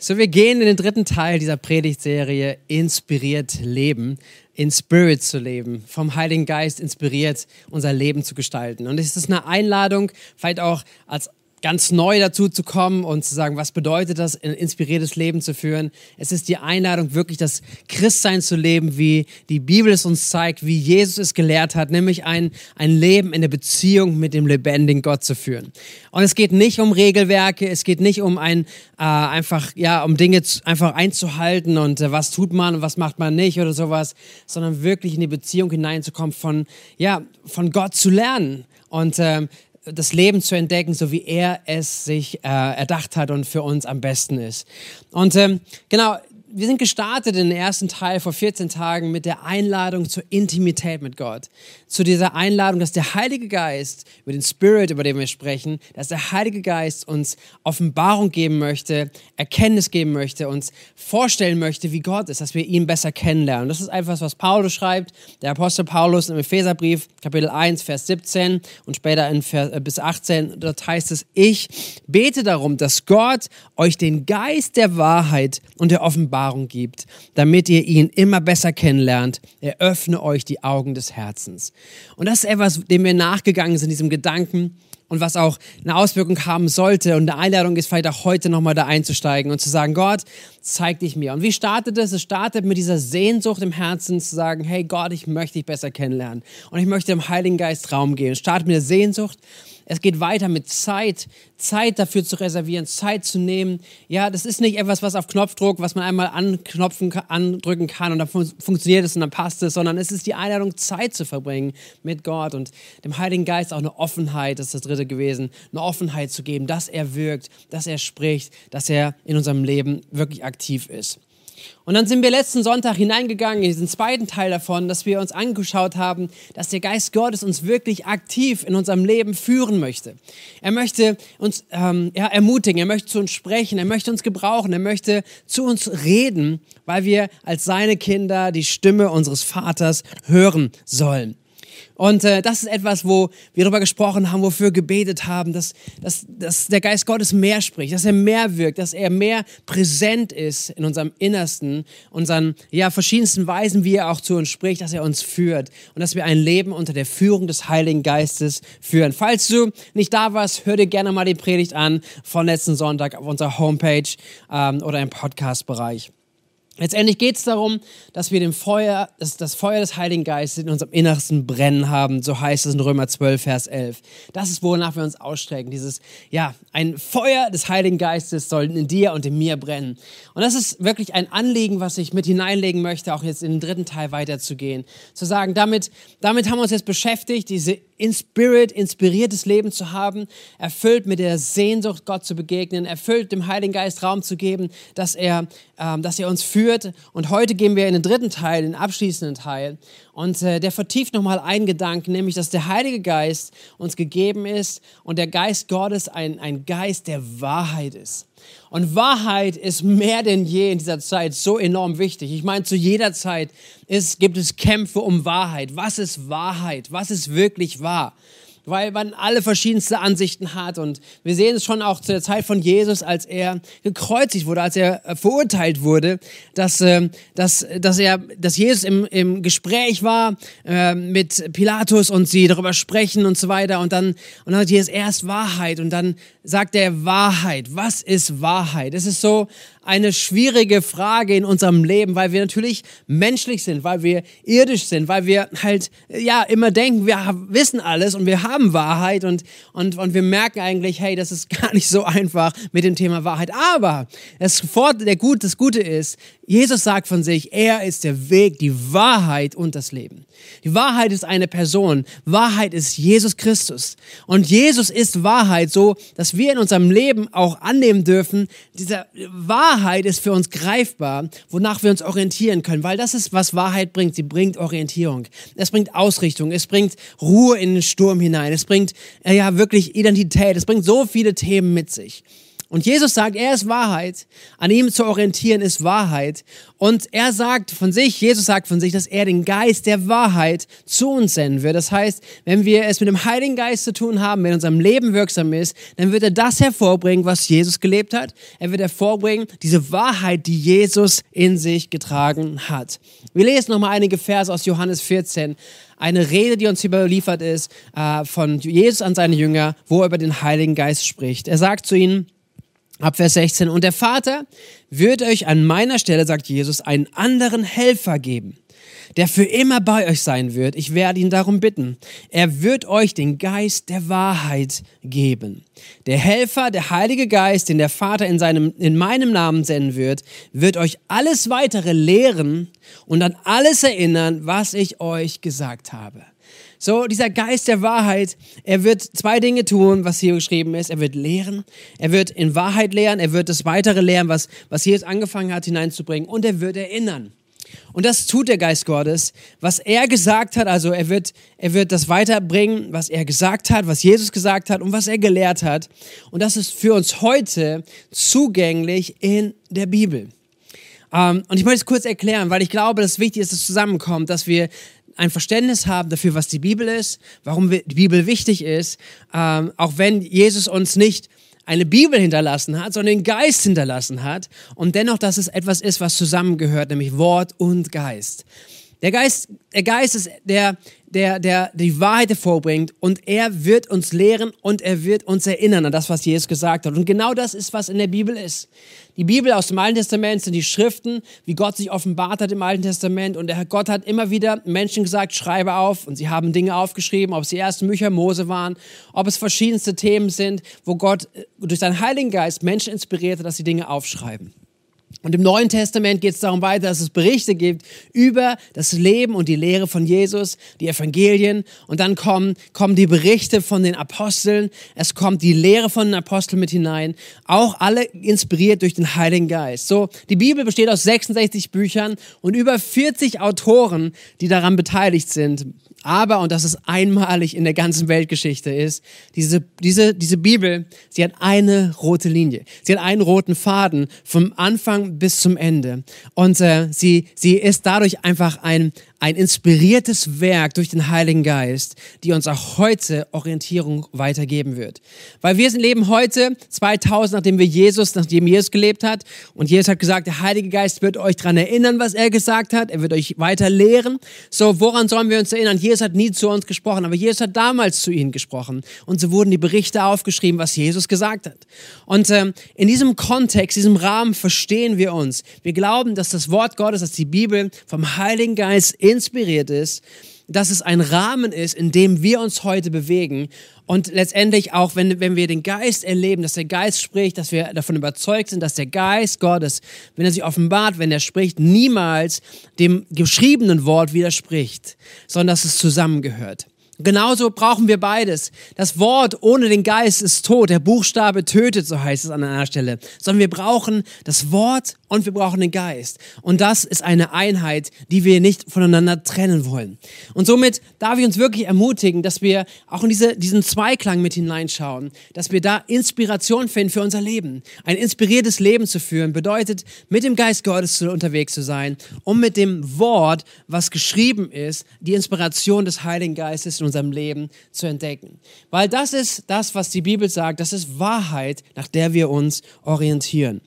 So, wir gehen in den dritten Teil dieser Predigtserie Inspiriert Leben, in Spirit zu leben, vom Heiligen Geist inspiriert unser Leben zu gestalten. Und es ist eine Einladung, vielleicht auch als ganz neu dazu zu kommen und zu sagen, was bedeutet das, ein inspiriertes Leben zu führen. Es ist die Einladung, wirklich das Christsein zu leben, wie die Bibel es uns zeigt, wie Jesus es gelehrt hat, nämlich ein, ein Leben in der Beziehung mit dem lebendigen Gott zu führen. Und es geht nicht um Regelwerke, es geht nicht um ein, äh, einfach, ja, um Dinge zu, einfach einzuhalten und äh, was tut man und was macht man nicht oder sowas, sondern wirklich in die Beziehung hineinzukommen von, ja, von Gott zu lernen. Und ähm, das Leben zu entdecken, so wie er es sich äh, erdacht hat und für uns am besten ist. Und ähm, genau, wir sind gestartet in den ersten Teil vor 14 Tagen mit der Einladung zur Intimität mit Gott. Zu dieser Einladung, dass der Heilige Geist, über den Spirit, über den wir sprechen, dass der Heilige Geist uns Offenbarung geben möchte, Erkenntnis geben möchte, uns vorstellen möchte, wie Gott ist, dass wir ihn besser kennenlernen. Das ist einfach, was Paulus schreibt, der Apostel Paulus im Epheserbrief, Kapitel 1, Vers 17 und später in Vers, äh, bis 18. Dort heißt es, ich bete darum, dass Gott euch den Geist der Wahrheit und der Offenbarung Offenbarung gibt, damit ihr ihn immer besser kennenlernt. Eröffne euch die Augen des Herzens. Und das ist etwas, dem wir nachgegangen sind, diesem Gedanken und was auch eine Auswirkung haben sollte. Und eine Einladung ist vielleicht auch heute nochmal da einzusteigen und zu sagen, Gott, zeig dich mir. Und wie startet es? Es startet mit dieser Sehnsucht im Herzen zu sagen, hey Gott, ich möchte dich besser kennenlernen. Und ich möchte dem Heiligen Geist Raum geben. Es startet mit der Sehnsucht es geht weiter mit Zeit, Zeit dafür zu reservieren, Zeit zu nehmen. Ja, das ist nicht etwas, was auf Knopfdruck, was man einmal anknopfen, andrücken kann und dann fun funktioniert es und dann passt es, sondern es ist die Einladung, Zeit zu verbringen mit Gott und dem Heiligen Geist auch eine Offenheit, das ist das dritte gewesen, eine Offenheit zu geben, dass er wirkt, dass er spricht, dass er in unserem Leben wirklich aktiv ist. Und dann sind wir letzten Sonntag hineingegangen in diesen zweiten Teil davon, dass wir uns angeschaut haben, dass der Geist Gottes uns wirklich aktiv in unserem Leben führen möchte. Er möchte uns ähm, ja, ermutigen, er möchte zu uns sprechen, er möchte uns gebrauchen, er möchte zu uns reden, weil wir als seine Kinder die Stimme unseres Vaters hören sollen. Und äh, das ist etwas, wo wir darüber gesprochen haben, wofür gebetet haben, dass, dass, dass der Geist Gottes mehr spricht, dass er mehr wirkt, dass er mehr präsent ist in unserem Innersten, unseren ja, verschiedensten Weisen, wie er auch zu uns spricht, dass er uns führt und dass wir ein Leben unter der Führung des Heiligen Geistes führen. Falls du nicht da warst, hör dir gerne mal die Predigt an von letzten Sonntag auf unserer Homepage ähm, oder im Podcast-Bereich. Letztendlich geht es darum, dass wir dem Feuer, das, das Feuer des Heiligen Geistes in unserem Innersten brennen haben. So heißt es in Römer 12, Vers 11. Das ist, wonach wir uns ausstrecken. Dieses, ja, ein Feuer des Heiligen Geistes soll in dir und in mir brennen. Und das ist wirklich ein Anliegen, was ich mit hineinlegen möchte, auch jetzt in den dritten Teil weiterzugehen. Zu sagen, damit, damit haben wir uns jetzt beschäftigt, diese in Spirit inspiriertes Leben zu haben, erfüllt mit der Sehnsucht, Gott zu begegnen, erfüllt dem Heiligen Geist Raum zu geben, dass er, ähm, dass er uns führt. Und heute gehen wir in den dritten Teil, den abschließenden Teil. Und äh, der vertieft nochmal einen Gedanken, nämlich, dass der Heilige Geist uns gegeben ist und der Geist Gottes ein, ein Geist der Wahrheit ist. Und Wahrheit ist mehr denn je in dieser Zeit so enorm wichtig. Ich meine, zu jeder Zeit ist, gibt es Kämpfe um Wahrheit. Was ist Wahrheit? Was ist wirklich wahr? Weil man alle verschiedenste Ansichten hat. Und wir sehen es schon auch zu der Zeit von Jesus, als er gekreuzigt wurde, als er äh, verurteilt wurde, dass, äh, dass, dass, er, dass Jesus im, im Gespräch war äh, mit Pilatus und sie darüber sprechen und so weiter. Und dann, und dann hat Jesus erst Wahrheit und dann sagt er Wahrheit. Was ist Wahrheit? Es ist so eine schwierige Frage in unserem Leben, weil wir natürlich menschlich sind, weil wir irdisch sind, weil wir halt ja immer denken, wir wissen alles und wir haben Wahrheit und, und, und wir merken eigentlich, hey, das ist gar nicht so einfach mit dem Thema Wahrheit. Aber das, der Gut, das Gute ist, Jesus sagt von sich, er ist der Weg, die Wahrheit und das Leben. Die Wahrheit ist eine Person. Wahrheit ist Jesus Christus. Und Jesus ist Wahrheit, so dass wir in unserem Leben auch annehmen dürfen, diese Wahrheit ist für uns greifbar, wonach wir uns orientieren können, weil das ist, was Wahrheit bringt. Sie bringt Orientierung. Es bringt Ausrichtung. Es bringt Ruhe in den Sturm hinein. Es bringt, ja, wirklich Identität. Es bringt so viele Themen mit sich. Und Jesus sagt, er ist Wahrheit. An ihm zu orientieren ist Wahrheit. Und er sagt von sich, Jesus sagt von sich, dass er den Geist der Wahrheit zu uns senden wird. Das heißt, wenn wir es mit dem Heiligen Geist zu tun haben, wenn in unserem Leben wirksam ist, dann wird er das hervorbringen, was Jesus gelebt hat. Er wird hervorbringen diese Wahrheit, die Jesus in sich getragen hat. Wir lesen nochmal einige Verse aus Johannes 14 eine Rede, die uns überliefert ist äh, von Jesus an seine Jünger, wo er über den Heiligen Geist spricht. Er sagt zu ihnen, Ab Vers 16. Und der Vater wird euch an meiner Stelle, sagt Jesus, einen anderen Helfer geben, der für immer bei euch sein wird. Ich werde ihn darum bitten. Er wird euch den Geist der Wahrheit geben. Der Helfer, der Heilige Geist, den der Vater in, seinem, in meinem Namen senden wird, wird euch alles weitere lehren und an alles erinnern, was ich euch gesagt habe. So, dieser Geist der Wahrheit, er wird zwei Dinge tun, was hier geschrieben ist. Er wird lehren, er wird in Wahrheit lehren, er wird das weitere lehren, was, was Jesus angefangen hat hineinzubringen und er wird erinnern. Und das tut der Geist Gottes, was er gesagt hat, also er wird, er wird das weiterbringen, was er gesagt hat, was Jesus gesagt hat und was er gelehrt hat. Und das ist für uns heute zugänglich in der Bibel. Um, ähm, und ich möchte es kurz erklären, weil ich glaube, dass es wichtig ist, dass es zusammenkommt, dass wir ein Verständnis haben dafür, was die Bibel ist, warum die Bibel wichtig ist, ähm, auch wenn Jesus uns nicht eine Bibel hinterlassen hat, sondern den Geist hinterlassen hat und dennoch, dass es etwas ist, was zusammengehört, nämlich Wort und Geist. Der Geist, der Geist ist der, der, der die Wahrheit hervorbringt und er wird uns lehren und er wird uns erinnern an das, was Jesus gesagt hat. Und genau das ist, was in der Bibel ist. Die Bibel aus dem Alten Testament sind die Schriften, wie Gott sich offenbart hat im Alten Testament. Und der Gott hat immer wieder Menschen gesagt, schreibe auf. Und sie haben Dinge aufgeschrieben, ob es die ersten Bücher Mose waren, ob es verschiedenste Themen sind, wo Gott äh, durch seinen Heiligen Geist Menschen inspirierte, dass sie Dinge aufschreiben. Und im Neuen Testament geht es darum weiter, dass es Berichte gibt über das Leben und die Lehre von Jesus, die Evangelien. Und dann kommen, kommen die Berichte von den Aposteln. Es kommt die Lehre von den Aposteln mit hinein. Auch alle inspiriert durch den Heiligen Geist. So, die Bibel besteht aus 66 Büchern und über 40 Autoren, die daran beteiligt sind. Aber, und das ist einmalig in der ganzen Weltgeschichte, ist, diese, diese, diese Bibel, sie hat eine rote Linie. Sie hat einen roten Faden vom Anfang bis zum Ende. Und äh, sie, sie ist dadurch einfach ein, ein inspiriertes Werk durch den Heiligen Geist, die uns auch heute Orientierung weitergeben wird. Weil wir leben heute 2000, nachdem wir Jesus, nachdem Jesus gelebt hat und Jesus hat gesagt, der Heilige Geist wird euch daran erinnern, was er gesagt hat, er wird euch weiter lehren. So, woran sollen wir uns erinnern? Jesus hat nie zu uns gesprochen, aber Jesus hat damals zu ihnen gesprochen und so wurden die Berichte aufgeschrieben, was Jesus gesagt hat. Und ähm, in diesem Kontext, diesem Rahmen verstehen wir uns. Wir glauben, dass das Wort Gottes, dass die Bibel vom Heiligen Geist inspiriert ist, dass es ein Rahmen ist, in dem wir uns heute bewegen und letztendlich auch, wenn, wenn wir den Geist erleben, dass der Geist spricht, dass wir davon überzeugt sind, dass der Geist Gottes, wenn er sich offenbart, wenn er spricht, niemals dem geschriebenen Wort widerspricht, sondern dass es zusammengehört. Genauso brauchen wir beides. Das Wort ohne den Geist ist tot. Der Buchstabe tötet, so heißt es an einer Stelle. Sondern wir brauchen das Wort und wir brauchen den Geist. Und das ist eine Einheit, die wir nicht voneinander trennen wollen. Und somit darf ich uns wirklich ermutigen, dass wir auch in diese, diesen Zweiklang mit hineinschauen, dass wir da Inspiration finden für unser Leben. Ein inspiriertes Leben zu führen bedeutet, mit dem Geist Gottes unterwegs zu sein, um mit dem Wort, was geschrieben ist, die Inspiration des Heiligen Geistes in unserem Leben zu entdecken. Weil das ist das, was die Bibel sagt, das ist Wahrheit, nach der wir uns orientieren.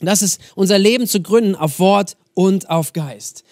Das ist unser Leben zu gründen auf Wort und auf Geist.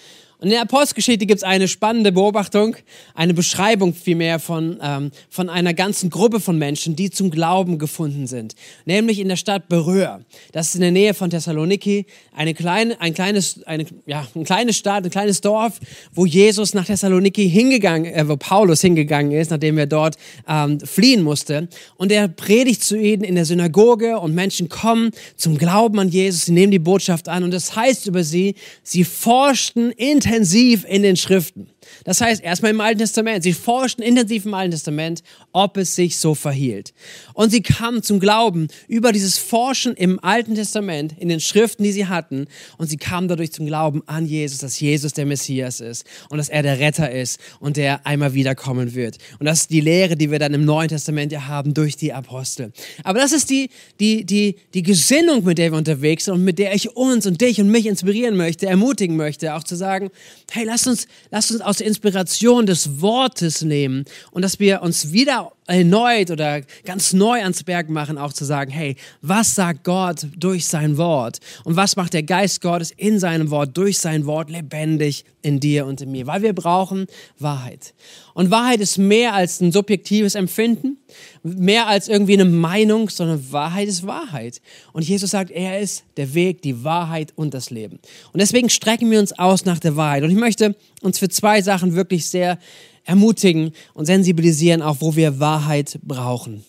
Und in der Apostelgeschichte gibt es eine spannende Beobachtung, eine Beschreibung vielmehr von, ähm, von einer ganzen Gruppe von Menschen, die zum Glauben gefunden sind. Nämlich in der Stadt Beröa. Das ist in der Nähe von Thessaloniki, eine kleine, ein kleines, eine, ja, ein kleines Stadt, ein kleines Dorf, wo Jesus nach Thessaloniki hingegangen, äh, wo Paulus hingegangen ist, nachdem er dort ähm, fliehen musste. Und er predigt zu ihnen in der Synagoge und Menschen kommen zum Glauben an Jesus, sie nehmen die Botschaft an und das heißt über sie, sie forschten intensiv intensiv in den Schriften. Das heißt, erstmal im Alten Testament. Sie forschten intensiv im Alten Testament, ob es sich so verhielt. Und sie kamen zum Glauben über dieses Forschen im Alten Testament, in den Schriften, die sie hatten. Und sie kamen dadurch zum Glauben an Jesus, dass Jesus der Messias ist und dass er der Retter ist und der einmal wiederkommen wird. Und das ist die Lehre, die wir dann im Neuen Testament ja haben durch die Apostel. Aber das ist die, die, die, die Gesinnung, mit der wir unterwegs sind und mit der ich uns und dich und mich inspirieren möchte, ermutigen möchte, auch zu sagen, hey, lass uns, lass uns aus der Inspiration des Wortes nehmen und dass wir uns wieder erneut oder ganz neu ans Berg machen, auch zu sagen, hey, was sagt Gott durch sein Wort? Und was macht der Geist Gottes in seinem Wort, durch sein Wort lebendig in dir und in mir? Weil wir brauchen Wahrheit. Und Wahrheit ist mehr als ein subjektives Empfinden, mehr als irgendwie eine Meinung, sondern Wahrheit ist Wahrheit. Und Jesus sagt, er ist der Weg, die Wahrheit und das Leben. Und deswegen strecken wir uns aus nach der Wahrheit. Und ich möchte uns für zwei Sachen wirklich sehr ermutigen und sensibilisieren, auch wo wir Wahrheit brauchen.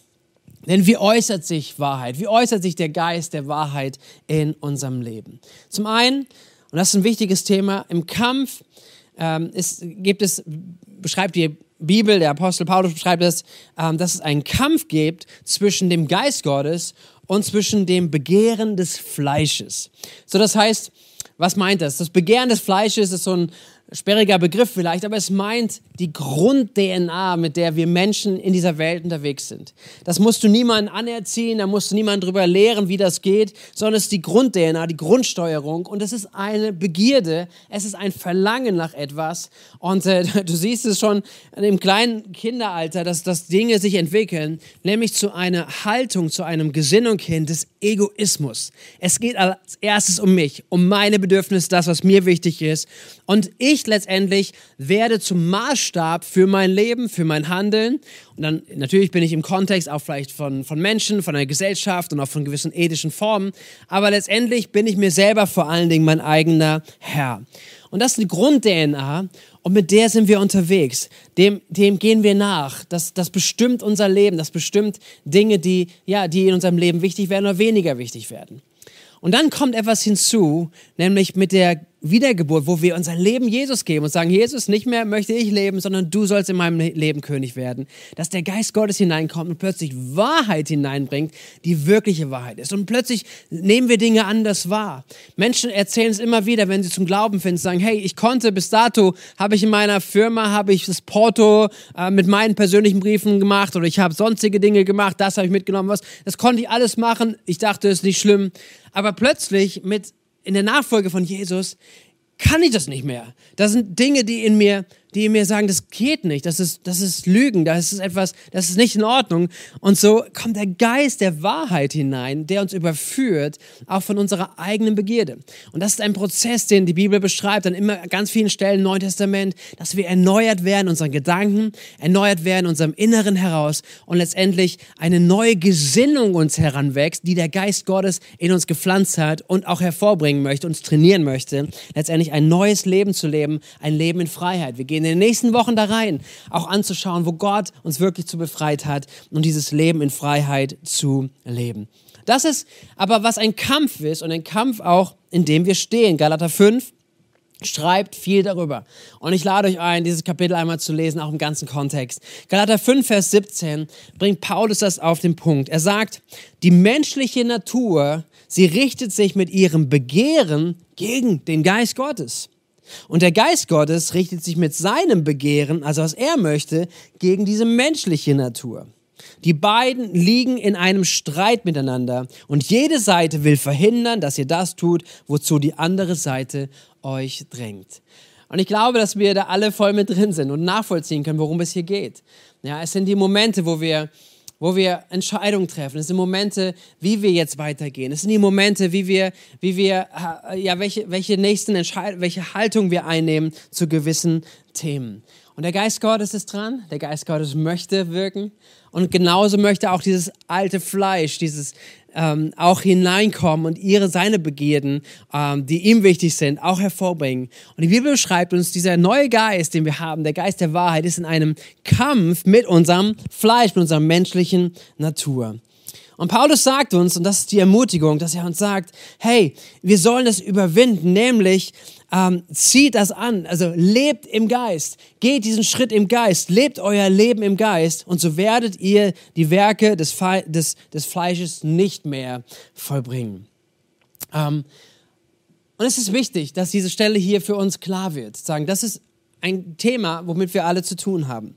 Denn wie äußert sich Wahrheit? Wie äußert sich der Geist der Wahrheit in unserem Leben? Zum einen, und das ist ein wichtiges Thema, im Kampf ähm, ist, gibt es, beschreibt die Bibel, der Apostel Paulus beschreibt es, ähm, dass es einen Kampf gibt zwischen dem Geist Gottes und zwischen dem Begehren des Fleisches. So, das heißt, was meint das? Das Begehren des Fleisches ist so ein sperriger Begriff vielleicht, aber es meint die Grund-DNA, mit der wir Menschen in dieser Welt unterwegs sind. Das musst du niemandem anerziehen, da musst du niemanden drüber lehren, wie das geht, sondern es ist die Grund-DNA, die Grundsteuerung und es ist eine Begierde, es ist ein Verlangen nach etwas und äh, du siehst es schon im kleinen Kinderalter, dass, dass Dinge sich entwickeln, nämlich zu einer Haltung, zu einem Gesinnung hin des Egoismus. Es geht als erstes um mich, um meine Bedürfnisse, das, was mir wichtig ist und ich letztendlich werde zum Maßstab für mein Leben, für mein Handeln. Und dann natürlich bin ich im Kontext auch vielleicht von, von Menschen, von einer Gesellschaft und auch von gewissen ethischen Formen. Aber letztendlich bin ich mir selber vor allen Dingen mein eigener Herr. Und das ist die Grund-DNA und mit der sind wir unterwegs. Dem, dem gehen wir nach. Das, das bestimmt unser Leben. Das bestimmt Dinge, die, ja, die in unserem Leben wichtig werden oder weniger wichtig werden. Und dann kommt etwas hinzu, nämlich mit der Wiedergeburt, wo wir unser Leben Jesus geben und sagen, Jesus, nicht mehr möchte ich leben, sondern du sollst in meinem Leben König werden. Dass der Geist Gottes hineinkommt und plötzlich Wahrheit hineinbringt, die wirkliche Wahrheit ist. Und plötzlich nehmen wir Dinge anders wahr. Menschen erzählen es immer wieder, wenn sie zum Glauben finden, sagen, hey, ich konnte bis dato, habe ich in meiner Firma, habe ich das Porto äh, mit meinen persönlichen Briefen gemacht oder ich habe sonstige Dinge gemacht, das habe ich mitgenommen, was, das konnte ich alles machen. Ich dachte, es ist nicht schlimm. Aber plötzlich mit in der Nachfolge von Jesus kann ich das nicht mehr. Das sind Dinge, die in mir die mir sagen, das geht nicht, das ist, das ist Lügen, das ist etwas, das ist nicht in Ordnung. Und so kommt der Geist der Wahrheit hinein, der uns überführt, auch von unserer eigenen Begierde. Und das ist ein Prozess, den die Bibel beschreibt, an immer ganz vielen Stellen im Neuen Testament, dass wir erneuert werden, unseren Gedanken, erneuert werden, unserem Inneren heraus und letztendlich eine neue Gesinnung uns heranwächst, die der Geist Gottes in uns gepflanzt hat und auch hervorbringen möchte, uns trainieren möchte, letztendlich ein neues Leben zu leben, ein Leben in Freiheit. Wir gehen in den nächsten Wochen da rein, auch anzuschauen, wo Gott uns wirklich zu befreit hat und dieses Leben in Freiheit zu leben. Das ist aber, was ein Kampf ist und ein Kampf auch, in dem wir stehen. Galater 5 schreibt viel darüber. Und ich lade euch ein, dieses Kapitel einmal zu lesen, auch im ganzen Kontext. Galater 5, Vers 17 bringt Paulus das auf den Punkt. Er sagt, die menschliche Natur, sie richtet sich mit ihrem Begehren gegen den Geist Gottes. Und der Geist Gottes richtet sich mit seinem Begehren, also was er möchte, gegen diese menschliche Natur. Die beiden liegen in einem Streit miteinander und jede Seite will verhindern, dass ihr das tut, wozu die andere Seite euch drängt. Und ich glaube, dass wir da alle voll mit drin sind und nachvollziehen können, worum es hier geht. Ja, es sind die Momente, wo wir wo wir Entscheidungen treffen. Es sind Momente, wie wir jetzt weitergehen. Es sind die Momente, wie wir, wie wir, äh, ja, welche, welche nächsten Entscheidungen, welche Haltung wir einnehmen zu gewissen Themen. Und der Geist Gottes ist dran. Der Geist Gottes möchte wirken. Und genauso möchte auch dieses alte Fleisch, dieses ähm, auch hineinkommen und ihre, seine Begierden, ähm, die ihm wichtig sind, auch hervorbringen. Und die Bibel beschreibt uns, dieser neue Geist, den wir haben, der Geist der Wahrheit, ist in einem Kampf mit unserem Fleisch, mit unserer menschlichen Natur. Und Paulus sagt uns, und das ist die Ermutigung, dass er uns sagt, hey, wir sollen das überwinden, nämlich ähm, zieht das an, also lebt im Geist, geht diesen Schritt im Geist, lebt euer Leben im Geist und so werdet ihr die Werke des, Fe des, des Fleisches nicht mehr vollbringen. Ähm, und es ist wichtig, dass diese Stelle hier für uns klar wird. Sagen, das ist ein Thema, womit wir alle zu tun haben.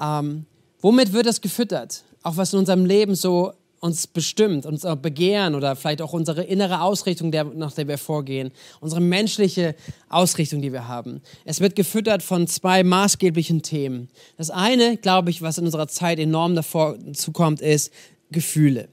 Ähm, womit wird das gefüttert? Auch was in unserem Leben so uns bestimmt, unser Begehren oder vielleicht auch unsere innere Ausrichtung, der, nach der wir vorgehen, unsere menschliche Ausrichtung, die wir haben. Es wird gefüttert von zwei maßgeblichen Themen. Das eine, glaube ich, was in unserer Zeit enorm davor zukommt, ist Gefühle.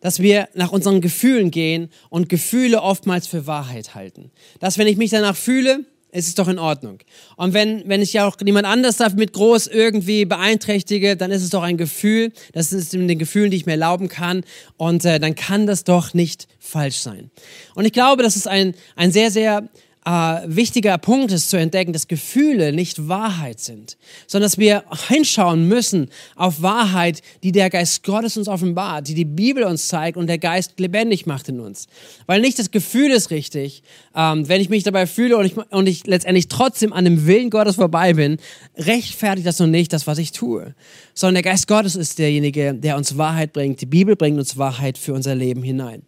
Dass wir nach unseren Gefühlen gehen und Gefühle oftmals für Wahrheit halten. Dass wenn ich mich danach fühle, ist es doch in Ordnung. Und wenn, wenn ich ja auch niemand anders damit groß irgendwie beeinträchtige, dann ist es doch ein Gefühl, das ist in den Gefühlen, die ich mir erlauben kann. Und äh, dann kann das doch nicht falsch sein. Und ich glaube, das ist ein, ein sehr, sehr äh, wichtiger Punkt ist zu entdecken, dass Gefühle nicht Wahrheit sind, sondern dass wir hinschauen müssen auf Wahrheit, die der Geist Gottes uns offenbart, die die Bibel uns zeigt und der Geist lebendig macht in uns. Weil nicht das Gefühl ist richtig, ähm, wenn ich mich dabei fühle und ich, und ich letztendlich trotzdem an dem Willen Gottes vorbei bin, rechtfertigt das noch nicht das, was ich tue. Sondern der Geist Gottes ist derjenige, der uns Wahrheit bringt. Die Bibel bringt uns Wahrheit für unser Leben hinein.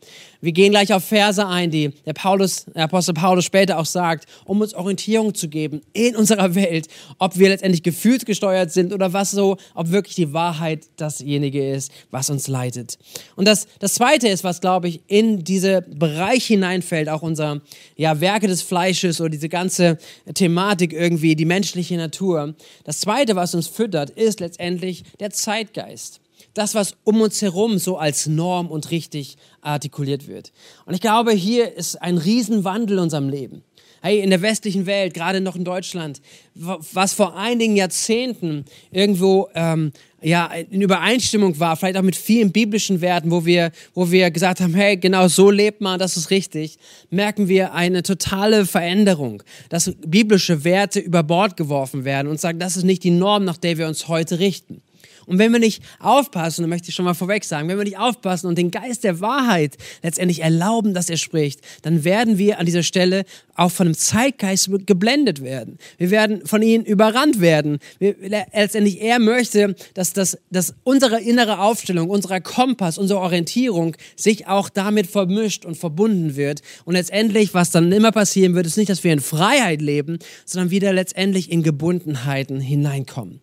Wir gehen gleich auf Verse ein, die der, Paulus, der Apostel Paulus später auch sagt, um uns Orientierung zu geben in unserer Welt, ob wir letztendlich gefühlsgesteuert sind oder was so, ob wirklich die Wahrheit dasjenige ist, was uns leitet. Und das, das Zweite ist, was, glaube ich, in diese Bereich hineinfällt, auch unser ja, Werke des Fleisches oder diese ganze Thematik irgendwie, die menschliche Natur. Das Zweite, was uns füttert, ist letztendlich der Zeitgeist das, was um uns herum so als Norm und richtig artikuliert wird. Und ich glaube, hier ist ein Riesenwandel in unserem Leben. Hey, in der westlichen Welt, gerade noch in Deutschland, was vor einigen Jahrzehnten irgendwo ähm, ja, in Übereinstimmung war, vielleicht auch mit vielen biblischen Werten, wo wir, wo wir gesagt haben, hey, genau so lebt man, das ist richtig, merken wir eine totale Veränderung, dass biblische Werte über Bord geworfen werden und sagen, das ist nicht die Norm, nach der wir uns heute richten. Und wenn wir nicht aufpassen, dann möchte ich schon mal vorweg sagen, wenn wir nicht aufpassen und den Geist der Wahrheit letztendlich erlauben, dass er spricht, dann werden wir an dieser Stelle auch von einem Zeitgeist geblendet werden. Wir werden von ihnen überrannt werden. Wir, letztendlich er möchte, dass, das, dass unsere innere Aufstellung, unser Kompass, unsere Orientierung sich auch damit vermischt und verbunden wird. Und letztendlich, was dann immer passieren wird, ist nicht, dass wir in Freiheit leben, sondern wieder letztendlich in Gebundenheiten hineinkommen.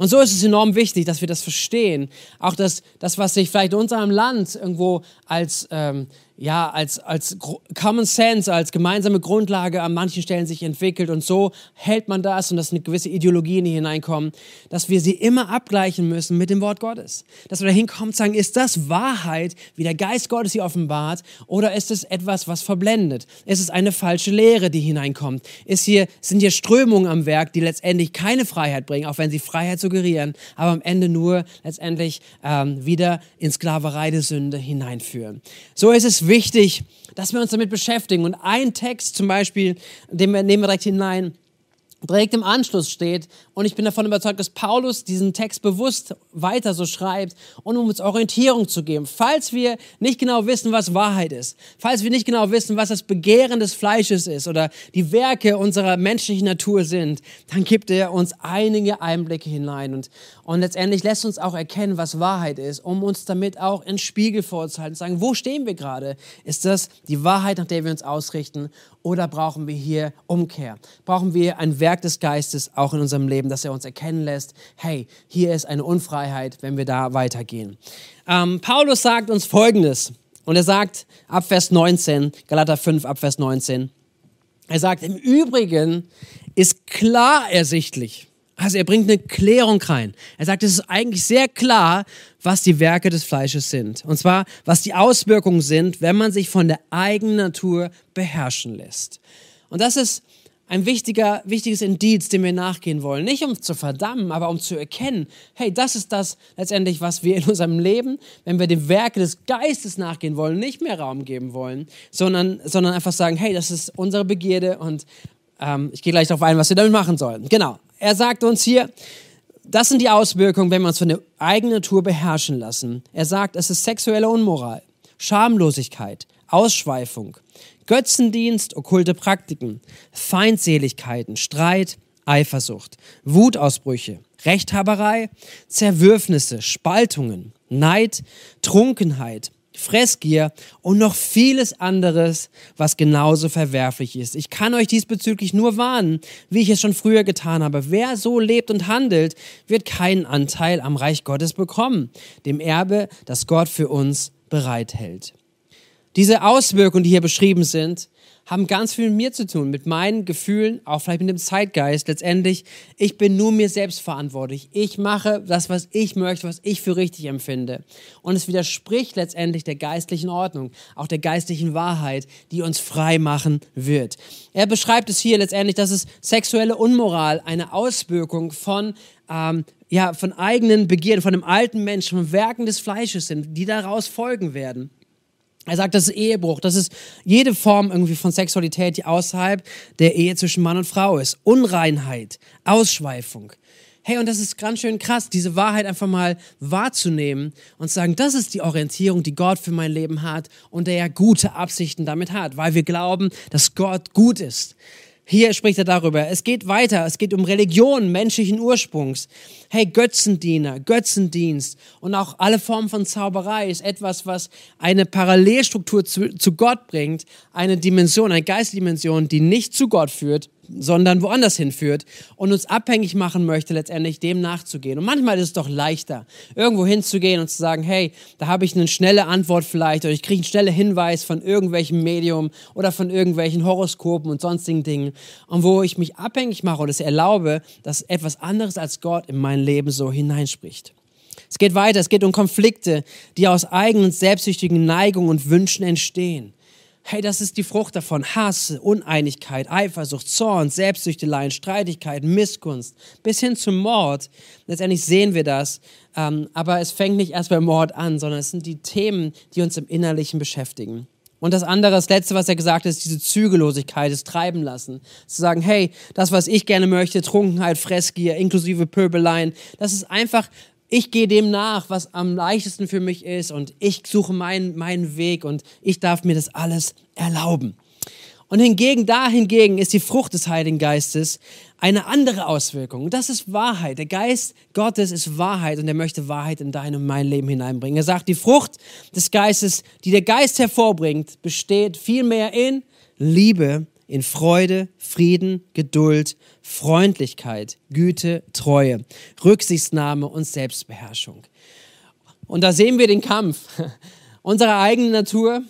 Und so ist es enorm wichtig, dass wir das verstehen. Auch das, das was sich vielleicht in unserem Land irgendwo als ähm, ja, als, als Common Sense, als gemeinsame Grundlage an manchen Stellen sich entwickelt und so hält man das und dass eine gewisse Ideologie in die hineinkommen, dass wir sie immer abgleichen müssen mit dem Wort Gottes. Dass wir da hinkommen und sagen, ist das Wahrheit, wie der Geist Gottes sie offenbart, oder ist es etwas, was verblendet? Ist es eine falsche Lehre, die hineinkommt? Ist hier, sind hier Strömungen am Werk, die letztendlich keine Freiheit bringen, auch wenn sie Freiheit suggerieren, aber am Ende nur letztendlich ähm, wieder in Sklaverei der Sünde hineinführen? So ist es wichtig, dass wir uns damit beschäftigen. Und ein Text zum Beispiel, den wir, nehmen wir direkt hinein, direkt im Anschluss steht. Und ich bin davon überzeugt, dass Paulus diesen Text bewusst weiter so schreibt um uns Orientierung zu geben. Falls wir nicht genau wissen, was Wahrheit ist, falls wir nicht genau wissen, was das Begehren des Fleisches ist oder die Werke unserer menschlichen Natur sind, dann gibt er uns einige Einblicke hinein und, und letztendlich lässt uns auch erkennen, was Wahrheit ist, um uns damit auch ins Spiegel vorzuhalten, sagen, wo stehen wir gerade? Ist das die Wahrheit, nach der wir uns ausrichten oder brauchen wir hier Umkehr? Brauchen wir ein Werk des Geistes auch in unserem Leben, dass er uns erkennen lässt, hey, hier ist eine Unfreiheit, wenn wir da weitergehen. Ähm, Paulus sagt uns Folgendes, und er sagt ab Vers 19, Galater 5 ab Vers 19, er sagt, im Übrigen ist klar ersichtlich, also er bringt eine Klärung rein. Er sagt, es ist eigentlich sehr klar, was die Werke des Fleisches sind. Und zwar, was die Auswirkungen sind, wenn man sich von der eigenen Natur beherrschen lässt. Und das ist ein wichtiger, wichtiges Indiz, dem wir nachgehen wollen. Nicht um zu verdammen, aber um zu erkennen, hey, das ist das letztendlich, was wir in unserem Leben, wenn wir dem Werke des Geistes nachgehen wollen, nicht mehr Raum geben wollen, sondern, sondern einfach sagen, hey, das ist unsere Begierde und ähm, ich gehe gleich darauf ein, was wir damit machen sollen. Genau. Er sagt uns hier, das sind die Auswirkungen, wenn wir uns von der eigenen Natur beherrschen lassen. Er sagt, es ist sexuelle Unmoral, Schamlosigkeit, Ausschweifung, Götzendienst, okkulte Praktiken, Feindseligkeiten, Streit, Eifersucht, Wutausbrüche, Rechthaberei, Zerwürfnisse, Spaltungen, Neid, Trunkenheit, Fressgier und noch vieles anderes, was genauso verwerflich ist. Ich kann euch diesbezüglich nur warnen, wie ich es schon früher getan habe. Wer so lebt und handelt, wird keinen Anteil am Reich Gottes bekommen, dem Erbe, das Gott für uns bereithält. Diese Auswirkungen, die hier beschrieben sind, haben ganz viel mit mir zu tun, mit meinen Gefühlen, auch vielleicht mit dem Zeitgeist. Letztendlich, ich bin nur mir selbst verantwortlich. Ich mache das, was ich möchte, was ich für richtig empfinde. Und es widerspricht letztendlich der geistlichen Ordnung, auch der geistlichen Wahrheit, die uns frei machen wird. Er beschreibt es hier letztendlich, dass es sexuelle Unmoral eine Auswirkung von ähm, ja, von eigenen Begierden, von dem alten Menschen, von Werken des Fleisches sind, die daraus folgen werden. Er sagt, das ist Ehebruch, das ist jede Form irgendwie von Sexualität, die außerhalb der Ehe zwischen Mann und Frau ist. Unreinheit, Ausschweifung. Hey, und das ist ganz schön krass, diese Wahrheit einfach mal wahrzunehmen und zu sagen, das ist die Orientierung, die Gott für mein Leben hat und der ja gute Absichten damit hat, weil wir glauben, dass Gott gut ist. Hier spricht er darüber. Es geht weiter. Es geht um Religion menschlichen Ursprungs. Hey, Götzendiener, Götzendienst und auch alle Formen von Zauberei ist etwas, was eine Parallelstruktur zu, zu Gott bringt. Eine Dimension, eine Geistdimension, die nicht zu Gott führt, sondern woanders hinführt und uns abhängig machen möchte, letztendlich dem nachzugehen. Und manchmal ist es doch leichter, irgendwo hinzugehen und zu sagen, hey, da habe ich eine schnelle Antwort vielleicht oder ich kriege einen schnellen Hinweis von irgendwelchem Medium oder von irgendwelchen Horoskopen und sonstigen Dingen. Und wo ich mich abhängig mache oder es erlaube, dass etwas anderes als Gott in mein Leben so hineinspricht. Es geht weiter, es geht um Konflikte, die aus eigenen selbstsüchtigen Neigungen und Wünschen entstehen. Hey, das ist die Frucht davon. Hass, Uneinigkeit, Eifersucht, Zorn, Selbstsüchteleien, Streitigkeit, Missgunst, bis hin zum Mord. Letztendlich sehen wir das. Ähm, aber es fängt nicht erst beim Mord an, sondern es sind die Themen, die uns im Innerlichen beschäftigen. Und das andere, das letzte, was er gesagt hat, ist diese Zügellosigkeit, das Treiben lassen. Zu sagen, hey, das, was ich gerne möchte, Trunkenheit, Fressgier, inklusive Pöbeleien, das ist einfach ich gehe dem nach, was am leichtesten für mich ist und ich suche meinen, meinen Weg und ich darf mir das alles erlauben. Und hingegen, da hingegen ist die Frucht des Heiligen Geistes eine andere Auswirkung. Das ist Wahrheit. Der Geist Gottes ist Wahrheit und er möchte Wahrheit in dein und mein Leben hineinbringen. Er sagt, die Frucht des Geistes, die der Geist hervorbringt, besteht vielmehr in Liebe, in Freude, Frieden, Geduld, Freundlichkeit, Güte, Treue, Rücksichtnahme und Selbstbeherrschung. Und da sehen wir den Kampf unserer eigenen Natur,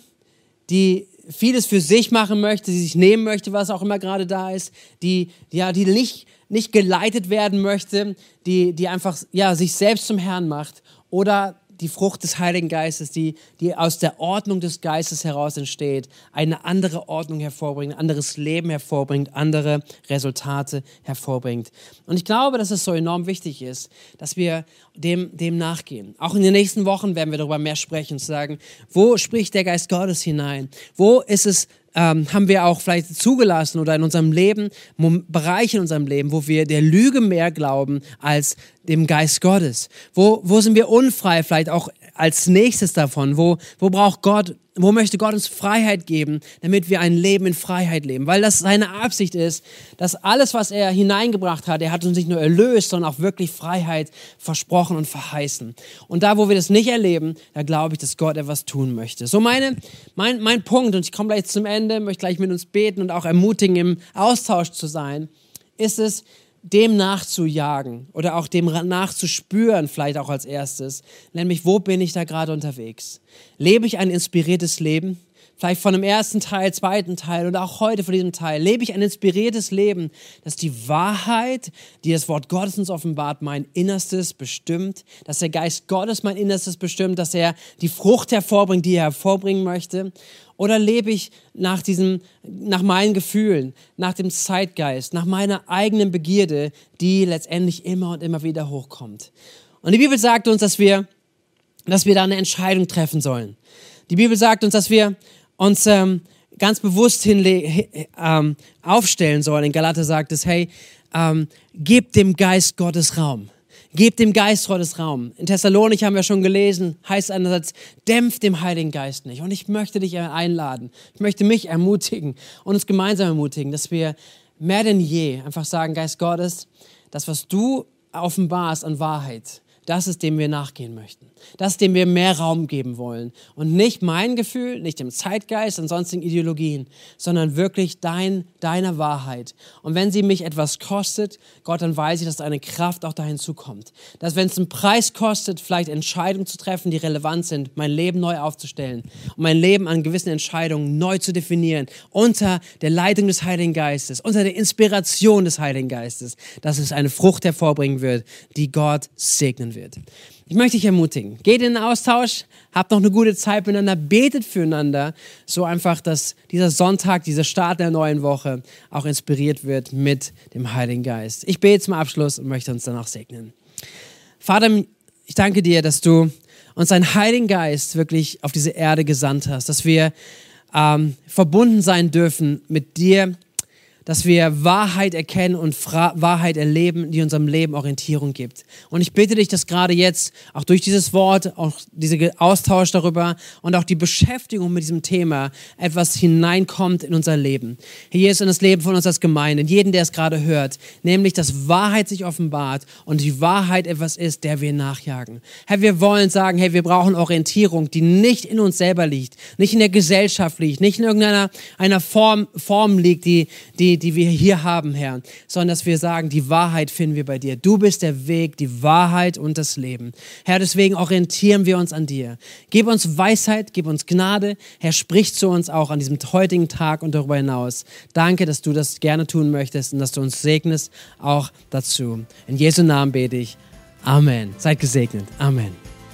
die vieles für sich machen möchte, die sich nehmen möchte, was auch immer gerade da ist, die, ja, die nicht, nicht geleitet werden möchte, die, die einfach ja, sich selbst zum Herrn macht oder die Frucht des Heiligen Geistes, die, die aus der Ordnung des Geistes heraus entsteht, eine andere Ordnung hervorbringt, anderes Leben hervorbringt, andere Resultate hervorbringt. Und ich glaube, dass es so enorm wichtig ist, dass wir dem, dem nachgehen. Auch in den nächsten Wochen werden wir darüber mehr sprechen und sagen, wo spricht der Geist Gottes hinein? Wo ist es ähm, haben wir auch vielleicht zugelassen oder in unserem Leben, Bereiche in unserem Leben, wo wir der Lüge mehr glauben als dem Geist Gottes? Wo, wo sind wir unfrei vielleicht auch als nächstes davon? Wo, wo braucht Gott wo möchte Gott uns Freiheit geben, damit wir ein Leben in Freiheit leben? Weil das seine Absicht ist, dass alles, was er hineingebracht hat, er hat uns nicht nur erlöst, sondern auch wirklich Freiheit versprochen und verheißen. Und da, wo wir das nicht erleben, da glaube ich, dass Gott etwas tun möchte. So meine, mein, mein Punkt, und ich komme gleich zum Ende, möchte gleich mit uns beten und auch ermutigen, im Austausch zu sein, ist es, dem nachzujagen oder auch dem nachzuspüren, vielleicht auch als erstes, nämlich wo bin ich da gerade unterwegs? Lebe ich ein inspiriertes Leben? Vielleicht von dem ersten Teil, zweiten Teil oder auch heute von diesem Teil. Lebe ich ein inspiriertes Leben, dass die Wahrheit, die das Wort Gottes uns offenbart, mein Innerstes bestimmt, dass der Geist Gottes mein Innerstes bestimmt, dass er die Frucht hervorbringt, die er hervorbringen möchte? Oder lebe ich nach diesem, nach meinen Gefühlen, nach dem Zeitgeist, nach meiner eigenen Begierde, die letztendlich immer und immer wieder hochkommt? Und die Bibel sagt uns, dass wir, dass wir da eine Entscheidung treffen sollen. Die Bibel sagt uns, dass wir uns ähm, ganz bewusst hinle ähm, aufstellen sollen. In Galater sagt es, hey, ähm, gebt dem Geist Gottes Raum. Gebt dem Geist Gottes Raum. In Thessalonik haben wir schon gelesen, heißt einerseits, dämpft dem Heiligen Geist nicht. Und ich möchte dich einladen, ich möchte mich ermutigen und uns gemeinsam ermutigen, dass wir mehr denn je einfach sagen, Geist Gottes, das, was du offenbarst an Wahrheit, das ist, dem wir nachgehen möchten. Das dem wir mehr Raum geben wollen. Und nicht mein Gefühl, nicht dem Zeitgeist und sonstigen Ideologien, sondern wirklich dein, deiner Wahrheit. Und wenn sie mich etwas kostet, Gott, dann weiß ich, dass eine Kraft auch dahin zukommt. Dass wenn es einen Preis kostet, vielleicht Entscheidungen zu treffen, die relevant sind, mein Leben neu aufzustellen und mein Leben an gewissen Entscheidungen neu zu definieren, unter der Leitung des Heiligen Geistes, unter der Inspiration des Heiligen Geistes, dass es eine Frucht hervorbringen wird, die Gott segnen wird. Ich möchte dich ermutigen, geht in den Austausch, habt noch eine gute Zeit miteinander, betet füreinander, so einfach, dass dieser Sonntag, dieser Start der neuen Woche auch inspiriert wird mit dem Heiligen Geist. Ich bete zum Abschluss und möchte uns danach segnen. Vater, ich danke dir, dass du uns deinen Heiligen Geist wirklich auf diese Erde gesandt hast, dass wir ähm, verbunden sein dürfen mit dir dass wir Wahrheit erkennen und Fra Wahrheit erleben, die unserem Leben Orientierung gibt. Und ich bitte dich, dass gerade jetzt auch durch dieses Wort, auch dieser Austausch darüber und auch die Beschäftigung mit diesem Thema etwas hineinkommt in unser Leben. Hier ist in das Leben von uns als Gemeinde, in jeden, der es gerade hört, nämlich, dass Wahrheit sich offenbart und die Wahrheit etwas ist, der wir nachjagen. Herr, wir wollen sagen, hey, wir brauchen Orientierung, die nicht in uns selber liegt, nicht in der Gesellschaft liegt, nicht in irgendeiner einer Form, Form liegt, die, die die, die wir hier haben, Herr, sondern dass wir sagen, die Wahrheit finden wir bei dir. Du bist der Weg, die Wahrheit und das Leben. Herr, deswegen orientieren wir uns an dir. Gib uns Weisheit, gib uns Gnade. Herr, sprich zu uns auch an diesem heutigen Tag und darüber hinaus. Danke, dass du das gerne tun möchtest und dass du uns segnest auch dazu. In Jesu Namen bete ich. Amen. Seid gesegnet. Amen.